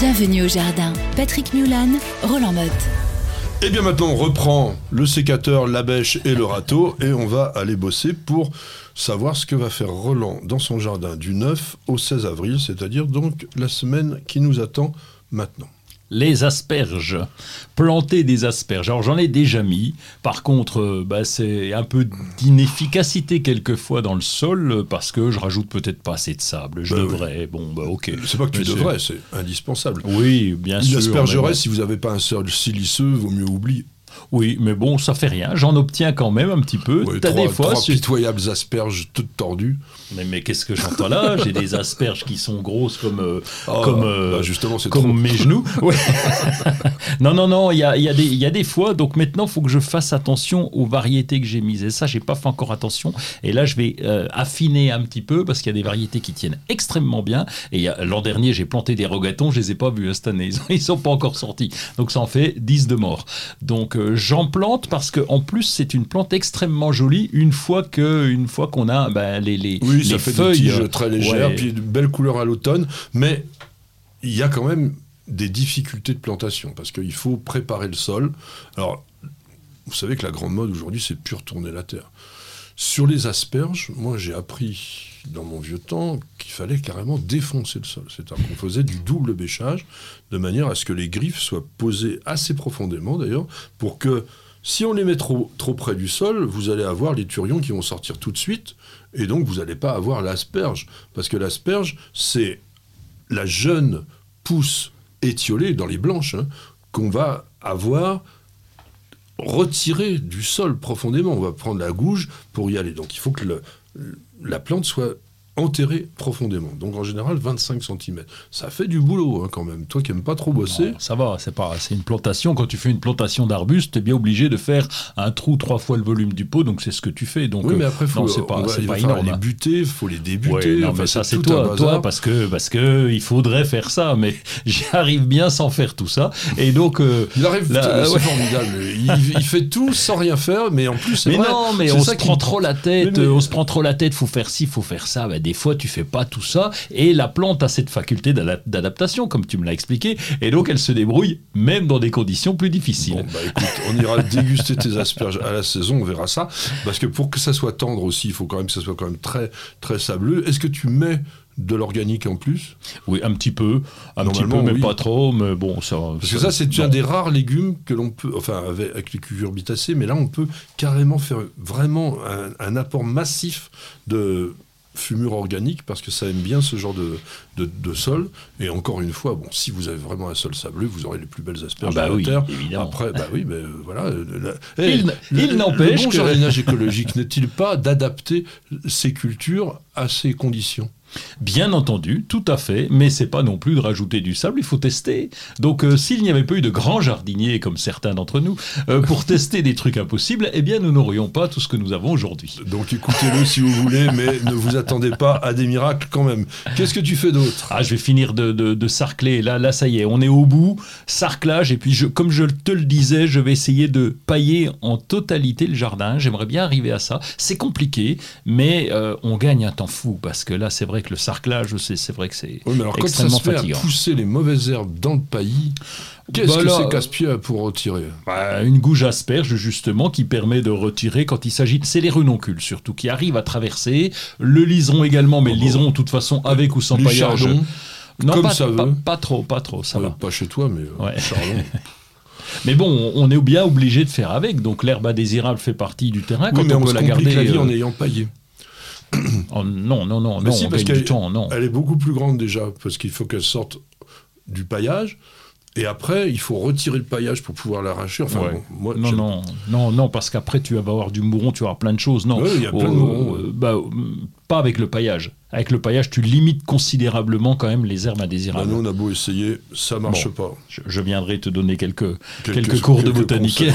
Bienvenue au jardin. Patrick Mulan, Roland Motte. Et bien maintenant, on reprend le sécateur, la bêche et le râteau et on va aller bosser pour savoir ce que va faire Roland dans son jardin du 9 au 16 avril, c'est-à-dire donc la semaine qui nous attend maintenant les asperges. Planter des asperges. Alors j'en ai déjà mis. Par contre, euh, bah, c'est un peu d'inefficacité quelquefois dans le sol parce que je rajoute peut-être pas assez de sable. Je Bah devrais. Bon, bah ok. C'est pas que tu Mais devrais, c'est indispensable. Oui, bien Une sûr. aspergeresse, bon. si vous n'avez pas un sol siliceux, vaut mieux oublier. Oui, mais bon, ça fait rien. J'en obtiens quand même un petit peu. Ouais, T'as des fois. trois pitoyables asperges toutes tordues. Mais, mais qu'est-ce que j'entends là? J'ai des asperges qui sont grosses comme, euh, Ah, comme, euh, bah, justement, comme trop. mes genoux. Ouais. non, non, non, il y a, y, a des- il y a des fois, donc maintenant, il faut que je fasse attention aux variétés que j'ai mises. Et ça, j'ai pas fait encore attention. Et là, je vais euh, affiner un petit peu parce qu'il y a des variétés qui tiennent extrêmement bien. Et l'an dernier, j'ai planté des rogatons, je les ai pas vus hein, cette année. Ils, ils sont pas encore sortis. Donc ça en fait 10 de morts. Donc euh, j'en plante parce que en plus, c'est une plante extrêmement jolie une fois que, une fois qu'on a ben, les, les, Oui, les ça fait feuilles. des tiges euh, très légères, ouais. puis de belles couleurs à l'automne, mais il y a quand même des difficultés de plantation, parce qu'il faut préparer le sol. Alors, vous savez que la grande mode aujourd'hui, c'est plus retourner la terre. Sur les asperges, moi j'ai appris dans mon vieux temps qu'il fallait carrément défoncer le sol. C'est-à-dire qu'on faisait du double bêchage, de manière à ce que les griffes soient posées assez profondément d'ailleurs, pour que si on les met trop, près du sol, vous allez avoir les turions qui vont sortir tout de suite, et donc vous n'allez pas avoir l'asperge. Parce que l'asperge, c'est la jeune pousse étiolée dans les blanches hein, qu'on va avoir retirée du sol profondément. On va prendre la gouge pour y aller. Donc il faut que la plante soit enterrée profondément. Donc en général 25 cm. Ça fait du boulot hein, quand même. Toi qui n'aimes pas trop bosser. Non, ça va, c'est pas, c'est une plantation. Quand tu fais une plantation d'arbustes, tu es bien obligé de faire un trou trois fois le volume du pot, donc c'est ce que tu fais. Donc, oui, mais euh, après, faut, non, c'est pas, va- c'est pas énorme. les buter, il faut les débuter. Ouais, non, enfin, mais ça c'est toi, parce que parce que il faudrait faire ça, mais j'y arrive bien sans faire tout ça. Et donc, euh, Il arrive, Là, c'est ouais. formidable. Il, il fait tout sans rien faire, mais en plus, c'est mais vrai, non, mais c'est on se prend trop la tête, Mais- mais- euh, on se prend trop la tête, faut faire ci, faut faire ça. Bah, des fois, tu fais pas tout ça, et la plante a cette faculté d'adap- d'adaptation, comme tu me l'as expliqué, et donc elle se débrouille même dans des conditions plus difficiles. Bon, bah écoute, on ira déguster tes asperges à la saison, on verra ça. Parce que pour que ça soit tendre aussi, il faut quand même que ça soit quand même très, très sableux. Est-ce que tu mets de l'organique en plus? Oui, un petit peu, un petit peu, mais oui. pas trop, mais bon, ça. Parce que ça, c'est un des rares légumes que l'on peut, enfin avec, avec les cucurbitacées, mais là, on peut carrément faire vraiment un, un apport massif de fumure organique parce que ça aime bien ce genre de, de, de sol. Et encore une fois, bon, si vous avez vraiment un sol sableux, vous aurez les plus belles asperges Ah bah de oui, terre. évidemment. Après, bah oui, mais euh, voilà. euh, Il- le- il le- n'empêche Le bon que- jardinage écologique n'est-il pas d'adapter ces cultures à ces conditions? Bien entendu, tout à fait, mais c'est pas non plus de rajouter du sable, il faut tester. Donc euh, s'il n'y avait pas eu de grands jardiniers comme certains d'entre nous euh, pour tester des trucs impossibles, eh bien nous n'aurions pas tout ce que nous avons aujourd'hui. Donc écoutez-le si vous voulez, mais ne vous attendez pas à des miracles quand même. Qu'est-ce que tu fais d'autre? Ah, je vais finir de, de, de sarcler. Là, là, ça y est, on est au bout. Sarclage. Et puis, je, comme je te le disais, je vais essayer de pailler en totalité le jardin. J'aimerais bien arriver à ça. C'est compliqué, mais euh, on gagne un temps fou parce que là, c'est vrai le sarclage, c'est c'est vrai que c'est Oui, mais alors quand ça extrêmement se fait fatigant. à pousser les mauvaises herbes dans le paillis, qu'est-ce Bah que c'est casse-pied pour retirer? Bah, une gouge asperge justement qui permet de retirer quand il s'agit c'est les renoncules surtout qui arrivent à traverser le liseron également mais Oh le liseron de toute façon avec ou sans paillage non comme pas, ça pas, veut. pas trop pas trop ça Ouais, va pas chez toi, mais euh, Ouais. chardon. mais bon on est bien obligé de faire avec donc l'herbe indésirable fait partie du terrain oui, quand mais on on veut se la garder la vie euh, en ayant paillé. Oh, non non non Mais non si, on parce gagne du qu'elle- temps non Elle est beaucoup plus grande déjà, parce qu'il faut qu'elle sorte du paillage. Et après, il faut retirer le paillage pour pouvoir l'arracher. Enfin, Ouais. bon, moi, non, non, non, non, parce qu'après tu vas avoir du mouron, tu vas avoir plein de choses. Non, Ouais, il y a plein de mourons, euh, bah, euh, pas avec le paillage. Avec le paillage, tu limites considérablement quand même les herbes Bah, indésirables. nous, on a beau essayer, ça marche Bon. pas. Je, je viendrai te donner quelques, quelques, cours de botanique.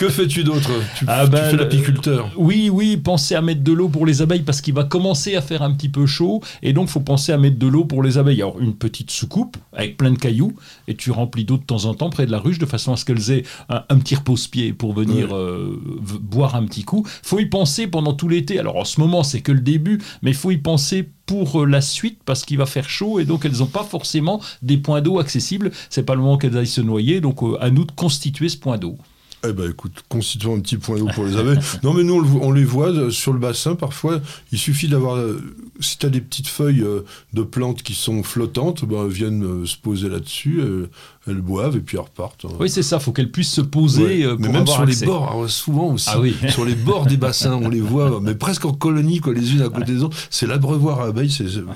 Que fais-tu d'autre tu, Ah tu ben, fais le- l'apiculteur. Oui, oui, pensez à mettre de l'eau pour les abeilles parce qu'il va commencer à faire un petit peu chaud et donc faut penser à mettre de l'eau pour les abeilles. Alors une petite soucoupe avec plein de cailloux et tu remplis d'eau de temps en temps près de la ruche de façon à ce qu'elles aient un, un petit repose-pied pour venir euh, boire un petit coup. Faut y penser pendant tout l'été. Alors en ce moment c'est que le début, mais faut y penser pour euh, la suite parce qu'il va faire chaud et donc elles n'ont pas forcément des points d'eau accessibles. C'est pas le moment qu'elles aillent se noyer, donc euh, à nous de constituer ce point d'eau. Eh ben écoute, constituons un petit point d'eau pour les abeilles. non mais nous on, on les voit euh, sur le bassin parfois. Il suffit d'avoir, euh, si tu as des petites feuilles euh, de plantes qui sont flottantes, ben, elles viennent euh, se poser là-dessus, euh, elles boivent et puis elles repartent. hein. Oui, c'est ça, faut qu'elles puissent se poser Ouais. mais même avoir sur accès. les bords, alors, souvent aussi, Ah oui. sur les bords des bassins, on les voit, mais presque en colonie, quoi, les unes à côté des autres. C'est l'abreuvoir à abeilles,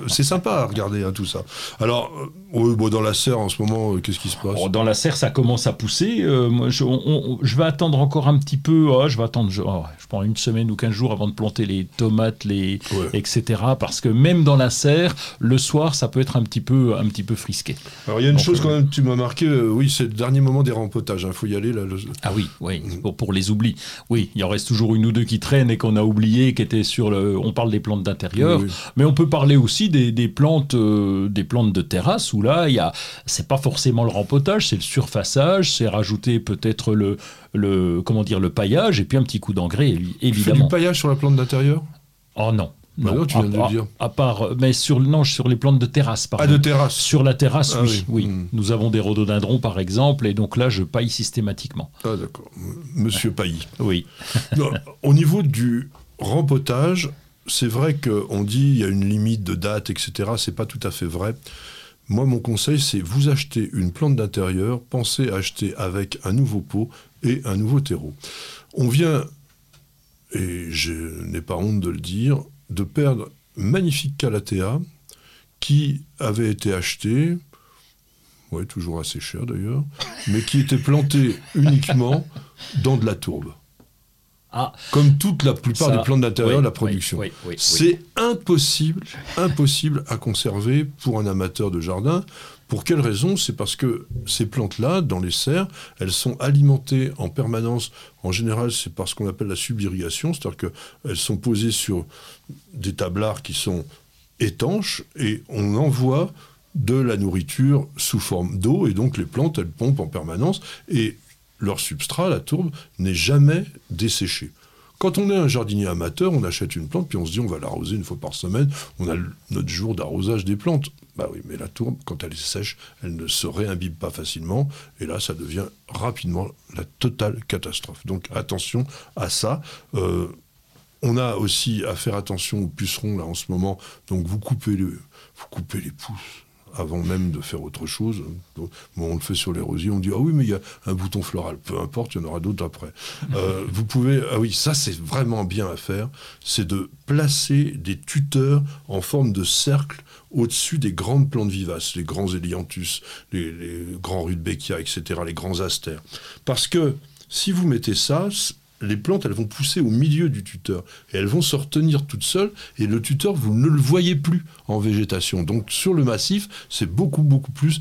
c'est sympa à regarder hein, tout ça. Alors, euh, bon, dans la serre en ce moment, euh, qu'est-ce qui se passe? Bon, dans la serre, ça commence à pousser. Euh, moi, je, on- on- je vais attendre encore un petit peu. oh, je vais attendre, je, oh, je prends une semaine ou 15 jours avant de planter les tomates, les, Ouais. etc. Parce que même dans la serre, le soir, ça peut être un petit peu, un petit peu frisqué. Alors, il y a une Donc, chose euh, quand même, tu m'as marqué, euh, oui, c'est le dernier moment des rempotages, il faut y aller là. le- Ah oui, oui, pour, pour les oublis. Oui, il en reste toujours une ou deux qui traînent et qu'on a oublié, qui étaient sur le. On parle des plantes d'intérieur, Oui, oui. mais on peut parler aussi des, des plantes, euh, des plantes de terrasse où là, il y a, c'est pas forcément le rempotage, c'est le surfaçage, c'est rajouter peut-être le, le, comment dire, le paillage et puis un petit coup d'engrais, évi- Tu fais du évidemment. paillage sur la plante d'intérieur? Oh non. Bah non, tu viens à, de le dire. à part, mais sur non, sur les plantes de terrasse, Ah, pardon. de terrasse. Sur la terrasse, Ah oui, oui. Hmm. Nous avons des rhododendrons, par exemple, et donc là, je paille systématiquement. Ah, d'accord. Monsieur Pailly. Oui. Non, au niveau du rempotage, c'est vrai qu'on dit il y a une limite de date, etc. C'est pas tout à fait vrai. Moi, mon conseil, c'est vous achetez une plante d'intérieur, pensez à acheter avec un nouveau pot et un nouveau terreau. On vient, et je n'ai pas honte de le dire, de perdre magnifique Calathea qui avait été acheté, ouais, toujours assez cher d'ailleurs, mais qui était planté uniquement dans de la tourbe. Ah, Comme toute la plupart ça, des plantes d'intérieur, oui, la production. oui, oui. C'est impossible, impossible à conserver pour un amateur de jardin. Pour quelle raison? C'est parce que ces plantes-là, dans les serres, elles sont alimentées en permanence. En général, c'est par ce qu'on appelle la subirrigation, c'est-à-dire qu'elles sont posées sur des tablards qui sont étanches et on envoie de la nourriture sous forme d'eau et donc les plantes, elles pompent en permanence et leur substrat, la tourbe, n'est jamais desséché. Quand on est un jardinier amateur, on achète une plante, puis on se dit on va l'arroser une fois par semaine, on a notre jour d'arrosage des plantes. Bah oui, mais la tourbe, quand elle est sèche, elle ne se réimbibe pas facilement, et là, ça devient rapidement la totale catastrophe. Donc attention à ça. Euh, on a aussi à faire attention aux pucerons là en ce moment. Donc vous coupez le, vous coupez les pouces avant même de faire autre chose. Donc, bon, on le fait sur les rosiers, on dit ah oui mais il y a un bouton floral, peu importe, il y en aura d'autres après. Euh, vous pouvez ah oui ça c'est vraiment bien à faire, c'est de placer des tuteurs en forme de cercle au-dessus des grandes plantes vivaces, les grands hélianthus, les, les grands rudbeckia, etc., les grands astères. Parce que si vous mettez ça, les plantes, elles vont pousser au milieu du tuteur et elles vont se retenir toutes seules et le tuteur, vous ne le voyez plus en végétation. Donc sur le massif, c'est beaucoup, beaucoup plus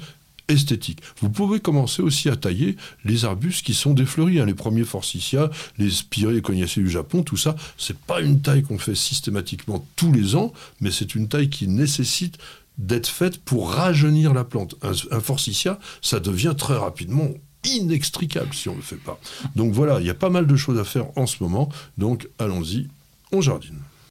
esthétique. Vous pouvez commencer aussi à tailler les arbustes qui sont défleuris, hein, les premiers forsythia, les spirées, les cognacées du Japon, tout ça, c'est pas une taille qu'on fait systématiquement tous les ans, mais c'est une taille qui nécessite d'être faite pour rajeunir la plante. Un, un forsythia, ça devient très rapidement inextricable si on ne le fait pas. Donc voilà, il y a pas mal de choses à faire en ce moment, donc allons-y, on jardine.